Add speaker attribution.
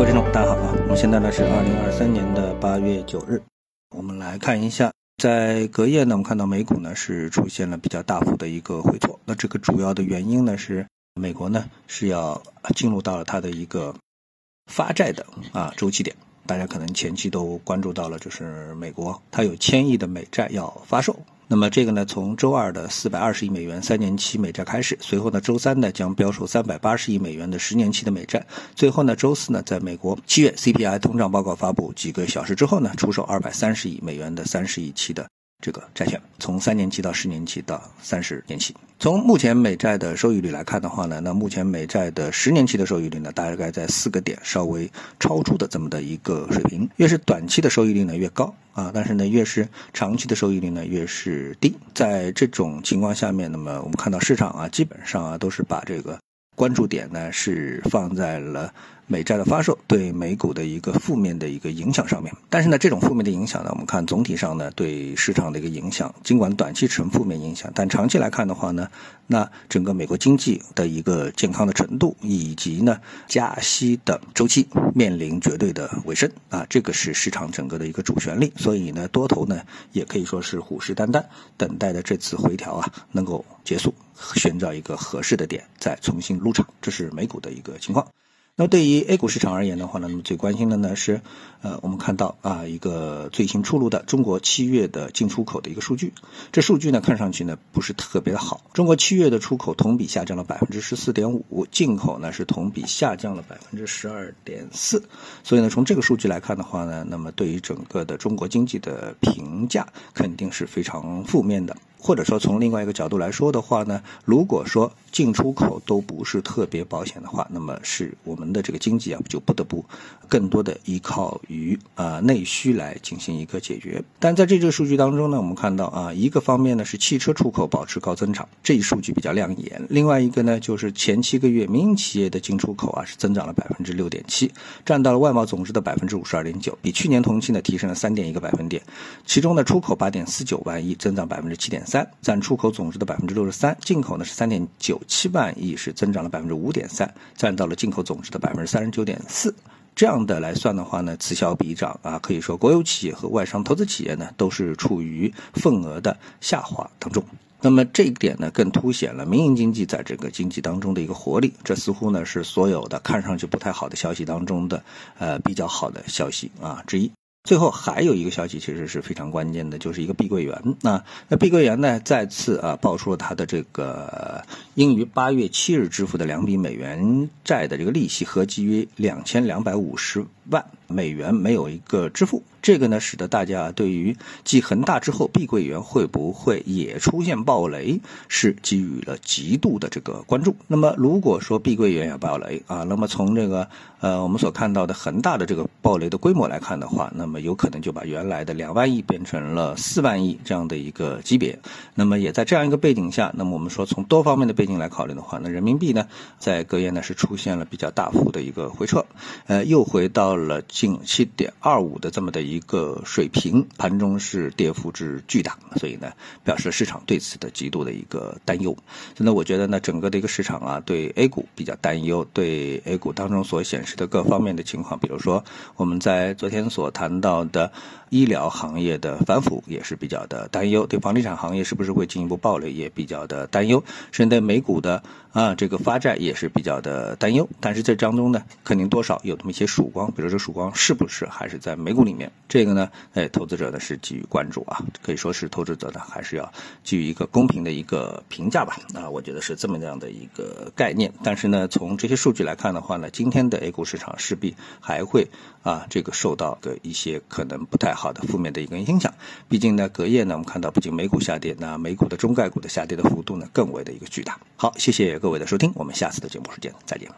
Speaker 1: 各位听众，大家好啊！我们现在呢是二零二三年的八月九日，我们来看一下，在隔夜呢，我们看到美股呢是出现了比较大幅的一个回挫。那这个主要的原因呢是美国呢是要进入到了它的一个发债的啊周期点。大家可能前期都关注到了，就是美国它有千亿的美债要发售。那么这个呢，从周二的四百二十亿美元三年期美债开始，随后呢，周三呢将标售三百八十亿美元的十年期的美债，最后呢，周四呢，在美国七月 CPI 通胀报告发布几个小时之后呢，出售二百三十亿美元的三十亿期的。这个债券从三年期到十年期到三十年期，从目前美债的收益率来看的话呢，那目前美债的十年期的收益率呢，大概在四个点稍微超出的这么的一个水平。越是短期的收益率呢越高啊，但是呢越是长期的收益率呢越是低。在这种情况下面，那么我们看到市场啊，基本上啊都是把这个。关注点呢是放在了美债的发售对美股的一个负面的一个影响上面，但是呢，这种负面的影响呢，我们看总体上呢对市场的一个影响，尽管短期呈负面影响，但长期来看的话呢，那整个美国经济的一个健康的程度以及呢加息的周期面临绝对的尾声啊，这个是市场整个的一个主旋律，所以呢多头呢也可以说是虎视眈眈，等待的这次回调啊能够结束。寻找一个合适的点，再重新入场，这是美股的一个情况。那么对于 A 股市场而言的话呢，那么最关心的呢是，呃，我们看到啊一个最新出炉的中国七月的进出口的一个数据。这数据呢看上去呢不是特别的好。中国七月的出口同比下降了百分之十四点五，进口呢是同比下降了百分之十二点四。所以呢从这个数据来看的话呢，那么对于整个的中国经济的评价肯定是非常负面的。或者说，从另外一个角度来说的话呢，如果说进出口都不是特别保险的话，那么是我我们的这个经济啊，就不得不更多的依靠于啊内需来进行一个解决。但在这个数据当中呢，我们看到啊，一个方面呢是汽车出口保持高增长，这一数据比较亮眼；另外一个呢就是前七个月民营企业的进出口啊是增长了百分之六点七，占到了外贸总值的百分之五十二点九，比去年同期呢提升了三点一个百分点。其中呢出口八点四九万亿，增长百分之七点。三占出口总值的百分之六十三，进口呢是三点九七万亿，是增长了百分之五点三，占到了进口总值的百分之三十九点四。这样的来算的话呢，此消彼长啊，可以说国有企业和外商投资企业呢都是处于份额的下滑当中。那么这一点呢，更凸显了民营经济在这个经济当中的一个活力。这似乎呢是所有的看上去不太好的消息当中的呃比较好的消息啊之一。最后还有一个消息，其实是非常关键的，就是一个碧桂园。那那碧桂园呢，再次啊爆出了它的这个应于八月七日支付的两笔美元债的这个利息，合计约两千两百五十万美元没有一个支付。这个呢，使得大家对于继恒大之后，碧桂园会不会也出现暴雷，是给予了极度的这个关注。那么，如果说碧桂园要暴雷啊，那么从这个呃我们所看到的恒大的这个暴雷的规模来看的话，那么有可能就把原来的两万亿变成了四万亿这样的一个级别。那么也在这样一个背景下，那么我们说从多方面的背景来考虑的话，那人民币呢在隔夜呢是出现了比较大幅的一个回撤，呃，又回到了近七点二五的这么的。一个水平，盘中是跌幅之巨大，所以呢，表示市场对此的极度的一个担忧。所以呢，我觉得呢，整个的一个市场啊，对 A 股比较担忧，对 A 股当中所显示的各方面的情况，比如说我们在昨天所谈到的医疗行业的反腐也是比较的担忧，对房地产行业是不是会进一步暴雷也比较的担忧，甚至对美股的啊这个发债也是比较的担忧。但是这当中呢，肯定多少有那么一些曙光，比如说曙光是不是还是在美股里面？这个呢，哎，投资者呢是给予关注啊，可以说是投资者呢还是要给予一个公平的一个评价吧。啊，我觉得是这么样的一个概念。但是呢，从这些数据来看的话呢，今天的 A 股市场势必还会啊这个受到的一些可能不太好的负面的一个影响。毕竟呢，隔夜呢我们看到不仅美股下跌，那美股的中概股的下跌的幅度呢更为的一个巨大。好，谢各位的收听，我们下次的节目时间再见。